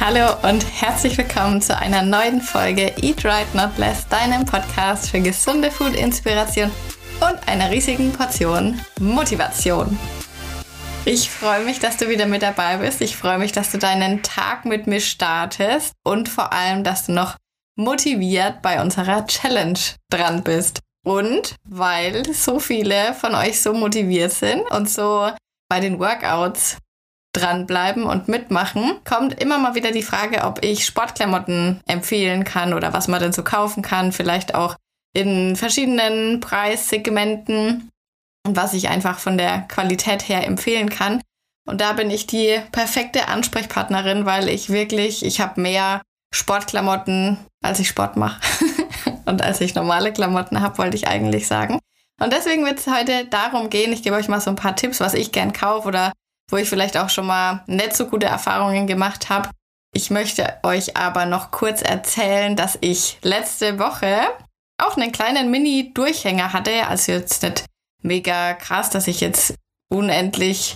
Hallo und herzlich willkommen zu einer neuen Folge Eat Right Not Less, deinem Podcast für gesunde Food-Inspiration und einer riesigen Portion Motivation. Ich freue mich, dass du wieder mit dabei bist. Ich freue mich, dass du deinen Tag mit mir startest und vor allem, dass du noch motiviert bei unserer Challenge dran bist. Und weil so viele von euch so motiviert sind und so bei den Workouts dranbleiben und mitmachen, kommt immer mal wieder die Frage, ob ich Sportklamotten empfehlen kann oder was man denn so kaufen kann, vielleicht auch in verschiedenen Preissegmenten und was ich einfach von der Qualität her empfehlen kann. Und da bin ich die perfekte Ansprechpartnerin, weil ich wirklich, ich habe mehr Sportklamotten, als ich Sport mache und als ich normale Klamotten habe, wollte ich eigentlich sagen. Und deswegen wird es heute darum gehen, ich gebe euch mal so ein paar Tipps, was ich gern kaufe oder wo ich vielleicht auch schon mal nicht so gute Erfahrungen gemacht habe. Ich möchte euch aber noch kurz erzählen, dass ich letzte Woche auch einen kleinen Mini-Durchhänger hatte. Also jetzt nicht mega krass, dass ich jetzt unendlich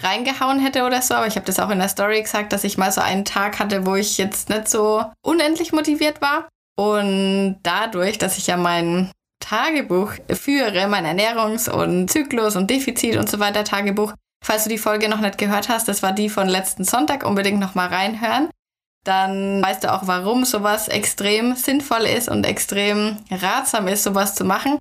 reingehauen hätte oder so, aber ich habe das auch in der Story gesagt, dass ich mal so einen Tag hatte, wo ich jetzt nicht so unendlich motiviert war. Und dadurch, dass ich ja mein Tagebuch führe, mein Ernährungs- und Zyklus- und Defizit und so weiter Tagebuch, Falls du die Folge noch nicht gehört hast, das war die von letzten Sonntag, unbedingt nochmal reinhören. Dann weißt du auch, warum sowas extrem sinnvoll ist und extrem ratsam ist, sowas zu machen.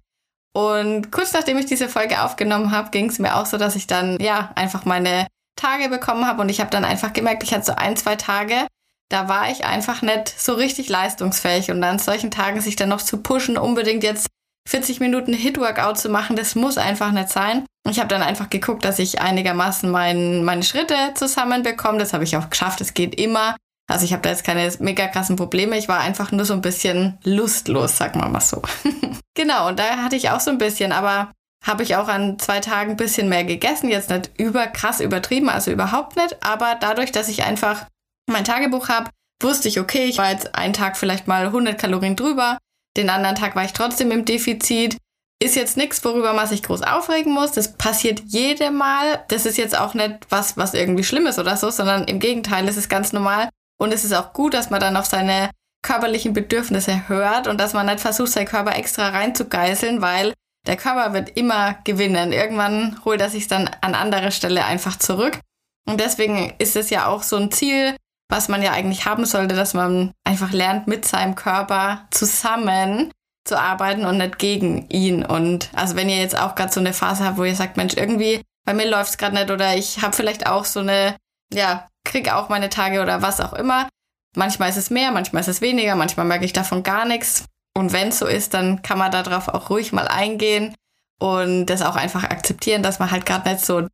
Und kurz nachdem ich diese Folge aufgenommen habe, ging es mir auch so, dass ich dann ja einfach meine Tage bekommen habe und ich habe dann einfach gemerkt, ich hatte so ein, zwei Tage, da war ich einfach nicht so richtig leistungsfähig und an solchen Tagen sich dann noch zu pushen, unbedingt jetzt 40 Minuten Hit-Workout zu machen, das muss einfach nicht sein. Ich habe dann einfach geguckt, dass ich einigermaßen mein, meine Schritte zusammenbekomme. Das habe ich auch geschafft. Es geht immer. Also ich habe da jetzt keine mega krassen Probleme. Ich war einfach nur so ein bisschen lustlos, sag mal mal so. genau, und da hatte ich auch so ein bisschen, aber habe ich auch an zwei Tagen ein bisschen mehr gegessen. Jetzt nicht über krass übertrieben, also überhaupt nicht. Aber dadurch, dass ich einfach mein Tagebuch habe, wusste ich, okay, ich war jetzt einen Tag vielleicht mal 100 Kalorien drüber. Den anderen Tag war ich trotzdem im Defizit. Ist jetzt nichts, worüber man sich groß aufregen muss. Das passiert jedem Mal. Das ist jetzt auch nicht was, was irgendwie schlimm ist oder so, sondern im Gegenteil, es ist ganz normal. Und es ist auch gut, dass man dann auf seine körperlichen Bedürfnisse hört und dass man nicht versucht, seinen Körper extra reinzugeißeln, weil der Körper wird immer gewinnen. Irgendwann holt er sich dann an anderer Stelle einfach zurück. Und deswegen ist es ja auch so ein Ziel, was man ja eigentlich haben sollte, dass man einfach lernt, mit seinem Körper zusammen zu arbeiten und nicht gegen ihn. Und also wenn ihr jetzt auch gerade so eine Phase habt, wo ihr sagt, Mensch, irgendwie bei mir läuft es gerade nicht oder ich habe vielleicht auch so eine, ja, krieg auch meine Tage oder was auch immer. Manchmal ist es mehr, manchmal ist es weniger, manchmal merke ich davon gar nichts. Und wenn es so ist, dann kann man darauf auch ruhig mal eingehen und das auch einfach akzeptieren, dass man halt gerade nicht so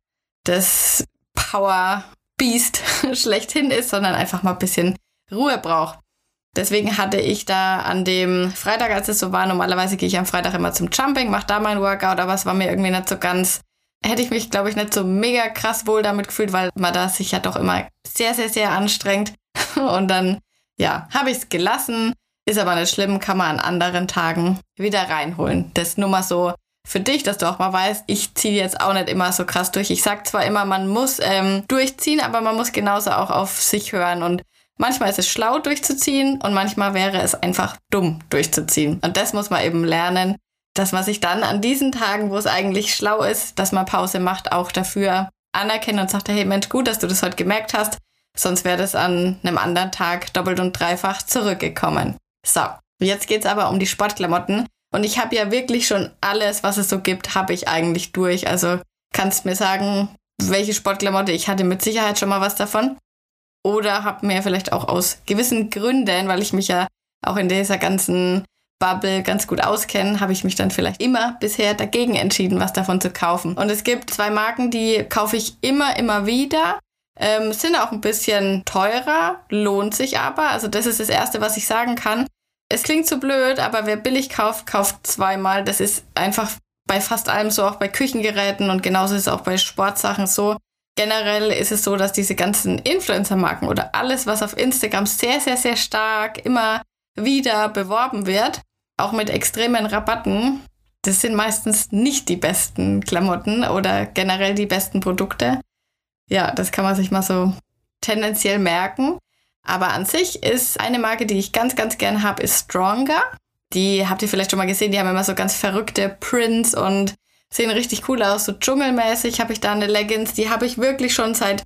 das Power Biest schlechthin ist, sondern einfach mal ein bisschen Ruhe braucht. Deswegen hatte ich da an dem Freitag, als es so war, normalerweise gehe ich am Freitag immer zum Jumping, mache da mein Workout, aber es war mir irgendwie nicht so ganz, hätte ich mich, glaube ich, nicht so mega krass wohl damit gefühlt, weil man da sich ja doch immer sehr, sehr, sehr anstrengt. Und dann, ja, habe ich es gelassen. Ist aber nicht schlimm, kann man an anderen Tagen wieder reinholen. Das nur mal so für dich, dass du auch mal weißt, ich ziehe jetzt auch nicht immer so krass durch. Ich sag zwar immer, man muss ähm, durchziehen, aber man muss genauso auch auf sich hören. Und manchmal ist es schlau durchzuziehen und manchmal wäre es einfach dumm durchzuziehen. Und das muss man eben lernen, dass man sich dann an diesen Tagen, wo es eigentlich schlau ist, dass man Pause macht, auch dafür anerkennt und sagt, hey Mensch, gut, dass du das heute gemerkt hast. Sonst wäre das an einem anderen Tag doppelt und dreifach zurückgekommen. So, jetzt geht's aber um die Sportklamotten. Und ich habe ja wirklich schon alles, was es so gibt, habe ich eigentlich durch. Also kannst mir sagen, welche Sportklamotte ich hatte mit Sicherheit schon mal was davon. Oder habe mir vielleicht auch aus gewissen Gründen, weil ich mich ja auch in dieser ganzen Bubble ganz gut auskenne, habe ich mich dann vielleicht immer bisher dagegen entschieden, was davon zu kaufen. Und es gibt zwei Marken, die kaufe ich immer, immer wieder. Ähm, sind auch ein bisschen teurer, lohnt sich aber. Also das ist das Erste, was ich sagen kann. Es klingt so blöd, aber wer billig kauft, kauft zweimal. Das ist einfach bei fast allem so, auch bei Küchengeräten und genauso ist es auch bei Sportsachen so. Generell ist es so, dass diese ganzen Influencer-Marken oder alles, was auf Instagram sehr, sehr, sehr stark immer wieder beworben wird, auch mit extremen Rabatten, das sind meistens nicht die besten Klamotten oder generell die besten Produkte. Ja, das kann man sich mal so tendenziell merken. Aber an sich ist eine Marke, die ich ganz, ganz gern habe, ist Stronger. Die habt ihr vielleicht schon mal gesehen, die haben immer so ganz verrückte Prints und sehen richtig cool aus. So dschungelmäßig habe ich da eine Leggings, die habe ich wirklich schon seit,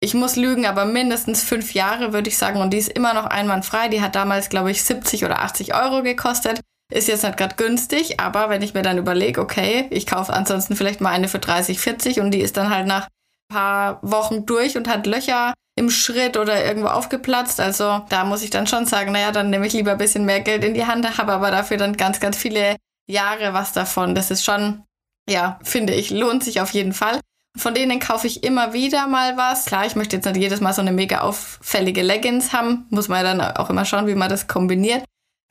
ich muss lügen, aber mindestens fünf Jahre, würde ich sagen. Und die ist immer noch einwandfrei. Die hat damals, glaube ich, 70 oder 80 Euro gekostet. Ist jetzt nicht gerade günstig, aber wenn ich mir dann überlege, okay, ich kaufe ansonsten vielleicht mal eine für 30, 40 und die ist dann halt nach paar Wochen durch und hat Löcher im Schritt oder irgendwo aufgeplatzt. Also da muss ich dann schon sagen, naja, dann nehme ich lieber ein bisschen mehr Geld in die Hand, habe aber dafür dann ganz, ganz viele Jahre was davon. Das ist schon, ja, finde ich, lohnt sich auf jeden Fall. Von denen kaufe ich immer wieder mal was. Klar, ich möchte jetzt nicht jedes Mal so eine mega auffällige Leggings haben. Muss man ja dann auch immer schauen, wie man das kombiniert.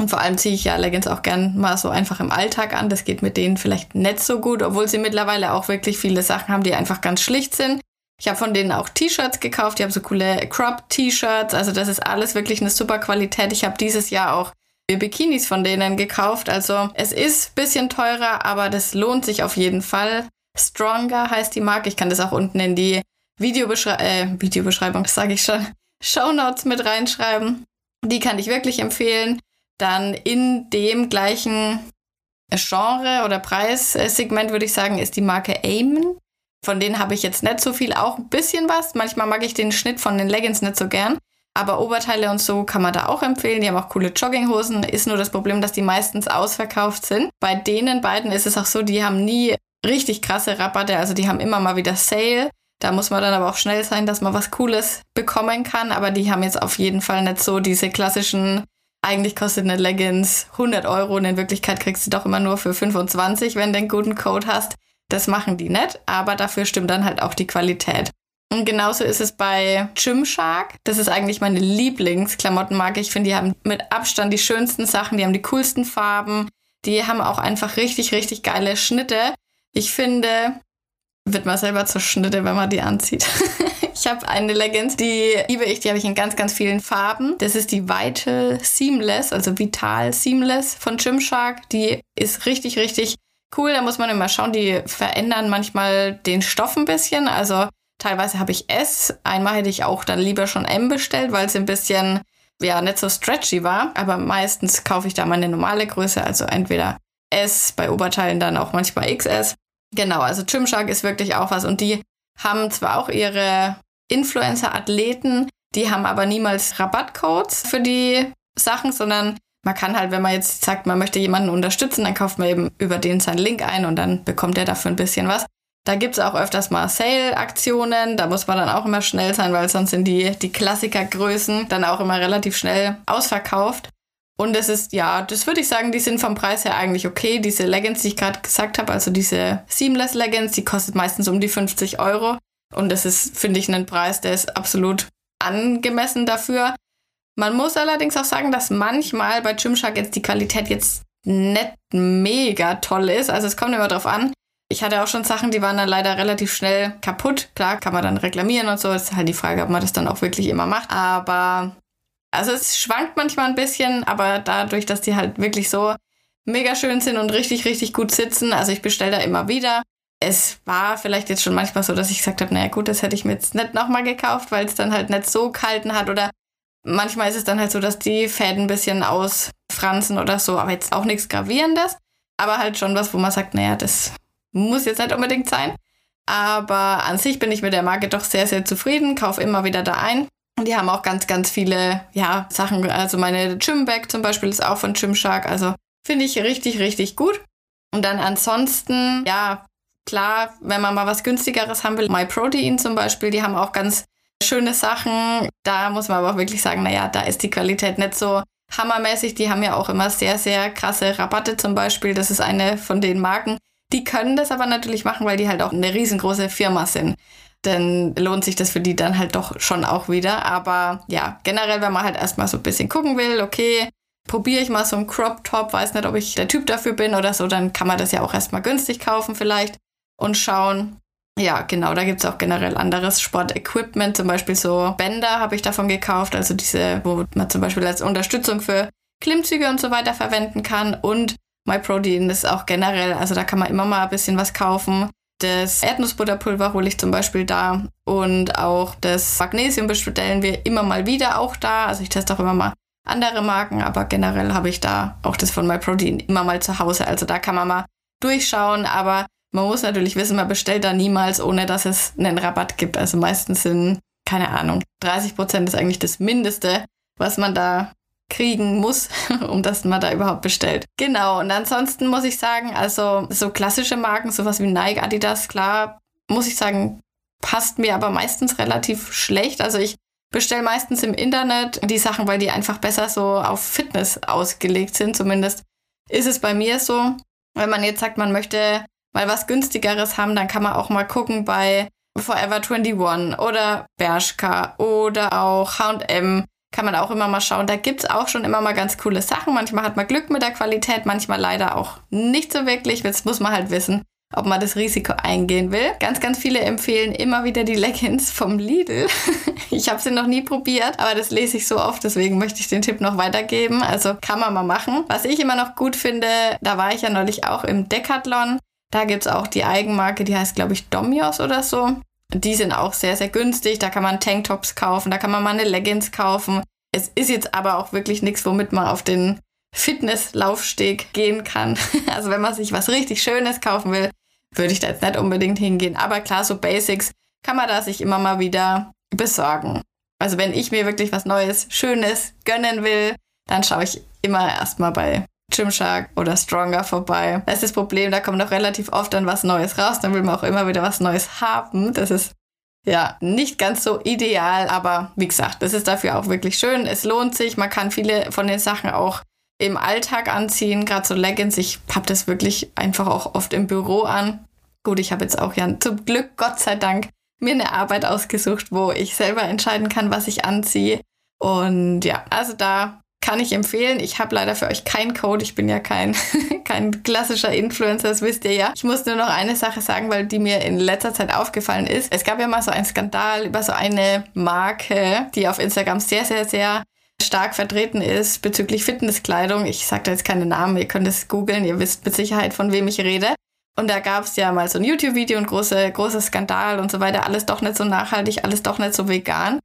Und vor allem ziehe ich ja Leggings auch gern mal so einfach im Alltag an. Das geht mit denen vielleicht nicht so gut, obwohl sie mittlerweile auch wirklich viele Sachen haben, die einfach ganz schlicht sind. Ich habe von denen auch T-Shirts gekauft. Die haben so coole Crop-T-Shirts. Also das ist alles wirklich eine super Qualität. Ich habe dieses Jahr auch Bikinis von denen gekauft. Also es ist ein bisschen teurer, aber das lohnt sich auf jeden Fall. Stronger heißt die Marke. Ich kann das auch unten in die Videobeschrei äh, Videobeschreibung, sage ich schon, Show Notes mit reinschreiben. Die kann ich wirklich empfehlen. Dann in dem gleichen Genre oder Preissegment würde ich sagen, ist die Marke Amen. Von denen habe ich jetzt nicht so viel, auch ein bisschen was. Manchmal mag ich den Schnitt von den Leggings nicht so gern. Aber Oberteile und so kann man da auch empfehlen. Die haben auch coole Jogginghosen. Ist nur das Problem, dass die meistens ausverkauft sind. Bei denen beiden ist es auch so, die haben nie richtig krasse Rabatte. Also die haben immer mal wieder Sale. Da muss man dann aber auch schnell sein, dass man was Cooles bekommen kann. Aber die haben jetzt auf jeden Fall nicht so diese klassischen, eigentlich kostet eine Leggings 100 Euro und in Wirklichkeit kriegst du doch immer nur für 25, wenn du einen guten Code hast. Das machen die nicht, aber dafür stimmt dann halt auch die Qualität. Und genauso ist es bei Gymshark. Das ist eigentlich meine Lieblingsklamottenmarke. Ich finde, die haben mit Abstand die schönsten Sachen, die haben die coolsten Farben, die haben auch einfach richtig, richtig geile Schnitte. Ich finde, wird man selber zur Schnitte, wenn man die anzieht. ich habe eine Leggings, die liebe ich, die habe ich in ganz, ganz vielen Farben. Das ist die Vital Seamless, also Vital Seamless von Gymshark. Die ist richtig, richtig cool. Da muss man immer schauen, die verändern manchmal den Stoff ein bisschen. Also teilweise habe ich S. Einmal hätte ich auch dann lieber schon M bestellt, weil es ein bisschen, ja, nicht so stretchy war. Aber meistens kaufe ich da meine normale Größe, also entweder S, bei Oberteilen dann auch manchmal XS. Genau, also Gymshark ist wirklich auch was. Und die haben zwar auch ihre Influencer-Athleten, die haben aber niemals Rabattcodes für die Sachen, sondern man kann halt, wenn man jetzt sagt, man möchte jemanden unterstützen, dann kauft man eben über den seinen Link ein und dann bekommt er dafür ein bisschen was. Da gibt's auch öfters mal Sale-Aktionen. Da muss man dann auch immer schnell sein, weil sonst sind die, die Klassikergrößen dann auch immer relativ schnell ausverkauft. Und es ist, ja, das würde ich sagen, die sind vom Preis her eigentlich okay. Diese Leggings, die ich gerade gesagt habe, also diese Seamless Leggings, die kostet meistens um die 50 Euro. Und das ist, finde ich, ein Preis, der ist absolut angemessen dafür. Man muss allerdings auch sagen, dass manchmal bei Gymshark jetzt die Qualität jetzt nicht mega toll ist. Also es kommt immer drauf an. Ich hatte auch schon Sachen, die waren dann leider relativ schnell kaputt. Klar, kann man dann reklamieren und so. Das ist halt die Frage, ob man das dann auch wirklich immer macht. Aber also es schwankt manchmal ein bisschen, aber dadurch, dass die halt wirklich so mega schön sind und richtig, richtig gut sitzen, also ich bestelle da immer wieder. Es war vielleicht jetzt schon manchmal so, dass ich gesagt habe, naja gut, das hätte ich mir jetzt nicht nochmal gekauft, weil es dann halt nicht so kalten hat oder Manchmal ist es dann halt so, dass die Fäden ein bisschen ausfransen oder so, aber jetzt auch nichts Gravierendes. Aber halt schon was, wo man sagt, naja, das muss jetzt nicht unbedingt sein. Aber an sich bin ich mit der Marke doch sehr, sehr zufrieden, kaufe immer wieder da ein. Und die haben auch ganz, ganz viele, ja, Sachen. Also meine Gymbag zum Beispiel ist auch von Gymshark. Also finde ich richtig, richtig gut. Und dann ansonsten, ja, klar, wenn man mal was günstigeres haben will, MyProtein zum Beispiel, die haben auch ganz schöne Sachen. Da muss man aber auch wirklich sagen, naja, da ist die Qualität nicht so hammermäßig. Die haben ja auch immer sehr, sehr krasse Rabatte zum Beispiel. Das ist eine von den Marken. Die können das aber natürlich machen, weil die halt auch eine riesengroße Firma sind. Dann lohnt sich das für die dann halt doch schon auch wieder. Aber ja, generell, wenn man halt erstmal so ein bisschen gucken will, okay, probiere ich mal so einen Crop Top, weiß nicht, ob ich der Typ dafür bin oder so, dann kann man das ja auch erstmal günstig kaufen vielleicht und schauen. Ja, genau, da gibt es auch generell anderes Sportequipment, zum Beispiel so Bänder habe ich davon gekauft, also diese, wo man zum Beispiel als Unterstützung für Klimmzüge und so weiter verwenden kann und MyProtein ist auch generell, also da kann man immer mal ein bisschen was kaufen. Das Erdnussbutterpulver hole ich zum Beispiel da und auch das Magnesium bestellen wir immer mal wieder auch da. Also ich teste auch immer mal andere Marken, aber generell habe ich da auch das von MyProtein immer mal zu Hause. Also da kann man mal durchschauen, aber man muss natürlich wissen, man bestellt da niemals, ohne dass es einen Rabatt gibt. Also meistens sind, keine Ahnung, 30 Prozent ist eigentlich das Mindeste, was man da kriegen muss, um dass man da überhaupt bestellt. Genau, und ansonsten muss ich sagen, also so klassische Marken, sowas wie Nike, Adidas, klar, muss ich sagen, passt mir aber meistens relativ schlecht. Also ich bestelle meistens im Internet die Sachen, weil die einfach besser so auf Fitness ausgelegt sind. Zumindest ist es bei mir so. Wenn man jetzt sagt, man möchte mal was günstigeres haben, dann kann man auch mal gucken bei Forever 21 oder Bershka oder auch H&M kann man auch immer mal schauen. Da gibt es auch schon immer mal ganz coole Sachen. Manchmal hat man Glück mit der Qualität, manchmal leider auch nicht so wirklich. Jetzt muss man halt wissen, ob man das Risiko eingehen will. Ganz, ganz viele empfehlen immer wieder die Leggings vom Lidl. ich habe sie noch nie probiert, aber das lese ich so oft, deswegen möchte ich den Tipp noch weitergeben. Also kann man mal machen. Was ich immer noch gut finde, da war ich ja neulich auch im Decathlon. Da gibt es auch die Eigenmarke, die heißt, glaube ich, Domios oder so. Die sind auch sehr, sehr günstig. Da kann man Tanktops kaufen, da kann man mal eine Leggings kaufen. Es ist jetzt aber auch wirklich nichts, womit man auf den Fitnesslaufsteg gehen kann. Also wenn man sich was richtig Schönes kaufen will, würde ich da jetzt nicht unbedingt hingehen. Aber klar, so Basics kann man da sich immer mal wieder besorgen. Also wenn ich mir wirklich was Neues, Schönes gönnen will, dann schaue ich immer erstmal bei Gymshark oder Stronger vorbei. Das ist das Problem, da kommt auch relativ oft dann was Neues raus, dann will man auch immer wieder was Neues haben. Das ist ja nicht ganz so ideal, aber wie gesagt, das ist dafür auch wirklich schön. Es lohnt sich, man kann viele von den Sachen auch im Alltag anziehen, gerade so Leggings. Ich habe das wirklich einfach auch oft im Büro an. Gut, ich habe jetzt auch ja zum Glück, Gott sei Dank, mir eine Arbeit ausgesucht, wo ich selber entscheiden kann, was ich anziehe. Und ja, also da kann ich empfehlen. Ich habe leider für euch keinen Code. Ich bin ja kein, kein klassischer Influencer, das wisst ihr ja. Ich muss nur noch eine Sache sagen, weil die mir in letzter Zeit aufgefallen ist. Es gab ja mal so einen Skandal über so eine Marke, die auf Instagram sehr, sehr, sehr stark vertreten ist bezüglich Fitnesskleidung. Ich sage da jetzt keine Namen, ihr könnt es googeln, ihr wisst mit Sicherheit, von wem ich rede. Und da gab es ja mal so ein YouTube-Video und große, großer Skandal und so weiter. Alles doch nicht so nachhaltig, alles doch nicht so vegan.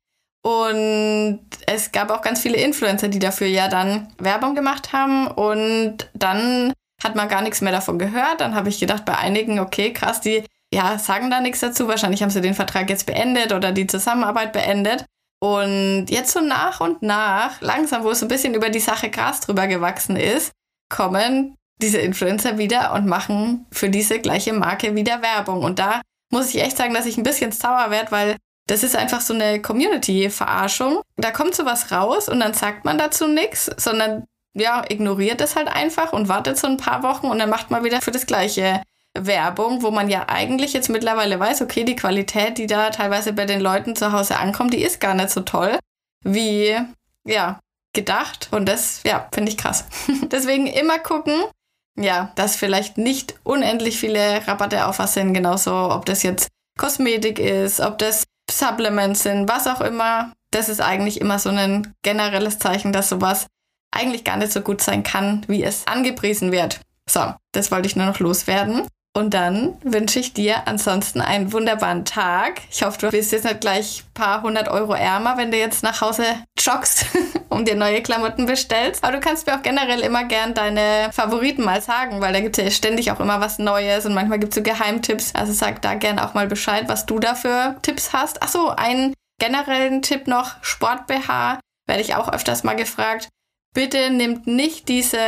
Und es gab auch ganz viele Influencer, die dafür ja dann Werbung gemacht haben. Und dann hat man gar nichts mehr davon gehört. Dann habe ich gedacht, bei einigen, okay, krass, die ja, sagen da nichts dazu. Wahrscheinlich haben sie den Vertrag jetzt beendet oder die Zusammenarbeit beendet. Und jetzt so nach und nach, langsam, wo es so ein bisschen über die Sache Gras drüber gewachsen ist, kommen diese Influencer wieder und machen für diese gleiche Marke wieder Werbung. Und da muss ich echt sagen, dass ich ein bisschen sauer werde, weil das ist einfach so eine Community-Verarschung. Da kommt sowas raus und dann sagt man dazu nichts, sondern ja, ignoriert es halt einfach und wartet so ein paar Wochen und dann macht man wieder für das gleiche Werbung, wo man ja eigentlich jetzt mittlerweile weiß, okay, die Qualität, die da teilweise bei den Leuten zu Hause ankommt, die ist gar nicht so toll, wie ja, gedacht. Und das, ja, finde ich krass. Deswegen immer gucken, ja, dass vielleicht nicht unendlich viele Rabatte auf was sind, genauso ob das jetzt Kosmetik ist, ob das Supplements sind, was auch immer. Das ist eigentlich immer so ein generelles Zeichen, dass sowas eigentlich gar nicht so gut sein kann, wie es angepriesen wird. So, das wollte ich nur noch loswerden. Und dann wünsche ich dir ansonsten einen wunderbaren Tag. Ich hoffe, du bist jetzt nicht gleich ein paar hundert Euro ärmer, wenn du jetzt nach Hause joggst und dir neue Klamotten bestellst. Aber du kannst mir auch generell immer gern deine Favoriten mal sagen, weil da gibt es ja ständig auch immer was Neues und manchmal gibt es so Geheimtipps. Also sag da gerne auch mal Bescheid, was du da für Tipps hast. Achso, einen generellen Tipp noch: Sport BH. Werde ich auch öfters mal gefragt bitte nimmt nicht diese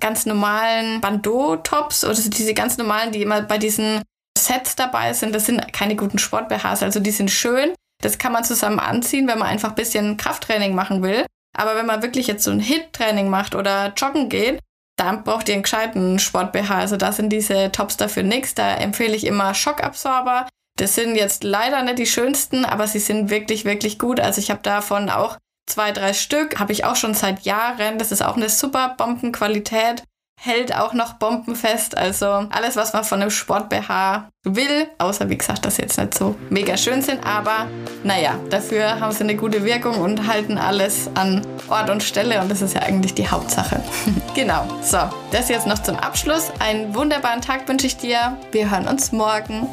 ganz normalen Bandeau-Tops oder diese ganz normalen, die immer bei diesen Sets dabei sind. Das sind keine guten Sport-BHs. Also die sind schön. Das kann man zusammen anziehen, wenn man einfach ein bisschen Krafttraining machen will. Aber wenn man wirklich jetzt so ein Hit-Training macht oder joggen geht, dann braucht ihr einen gescheiten Sport-BH. Also da sind diese Tops dafür nichts. Da empfehle ich immer Schockabsorber. Das sind jetzt leider nicht die schönsten, aber sie sind wirklich, wirklich gut. Also ich habe davon auch zwei, drei Stück. Habe ich auch schon seit Jahren. Das ist auch eine super Bombenqualität. Hält auch noch bombenfest. Also alles, was man von einem Sport-BH will. Außer, wie gesagt, dass sie jetzt nicht so mega schön sind. Aber naja, dafür haben sie eine gute Wirkung und halten alles an Ort und Stelle. Und das ist ja eigentlich die Hauptsache. genau. So, das jetzt noch zum Abschluss. Einen wunderbaren Tag wünsche ich dir. Wir hören uns morgen.